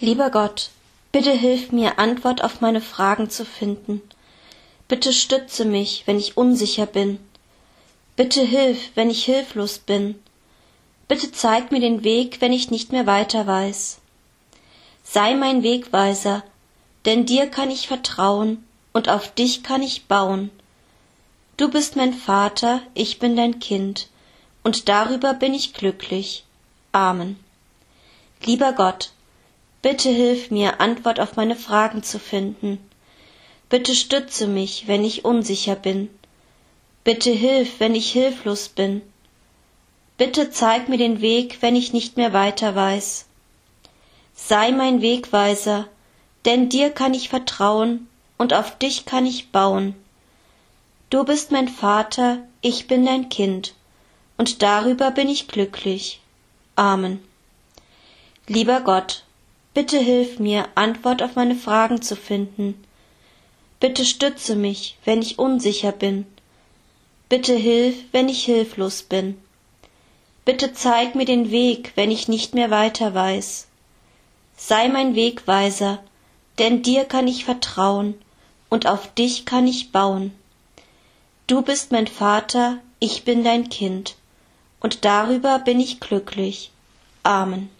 Lieber Gott, bitte hilf mir, Antwort auf meine Fragen zu finden. Bitte stütze mich, wenn ich unsicher bin. Bitte hilf, wenn ich hilflos bin. Bitte zeig mir den Weg, wenn ich nicht mehr weiter weiß. Sei mein Wegweiser, denn dir kann ich vertrauen und auf dich kann ich bauen. Du bist mein Vater, ich bin dein Kind, und darüber bin ich glücklich. Amen. Lieber Gott, bitte hilf mir, Antwort auf meine Fragen zu finden. Bitte stütze mich, wenn ich unsicher bin. Bitte hilf, wenn ich hilflos bin. Bitte zeig mir den Weg, wenn ich nicht mehr weiter weiß. Sei mein Wegweiser, denn dir kann ich vertrauen und auf dich kann ich bauen. Du bist mein Vater, ich bin dein Kind, und darüber bin ich glücklich. Amen. Lieber Gott, bitte hilf mir, Antwort auf meine Fragen zu finden. Bitte stütze mich, wenn ich unsicher bin. Bitte hilf, wenn ich hilflos bin. Bitte zeig mir den Weg, wenn ich nicht mehr weiter weiß. Sei mein Wegweiser, denn dir kann ich vertrauen und auf dich kann ich bauen. Du bist mein Vater, ich bin dein Kind, und darüber bin ich glücklich. Amen.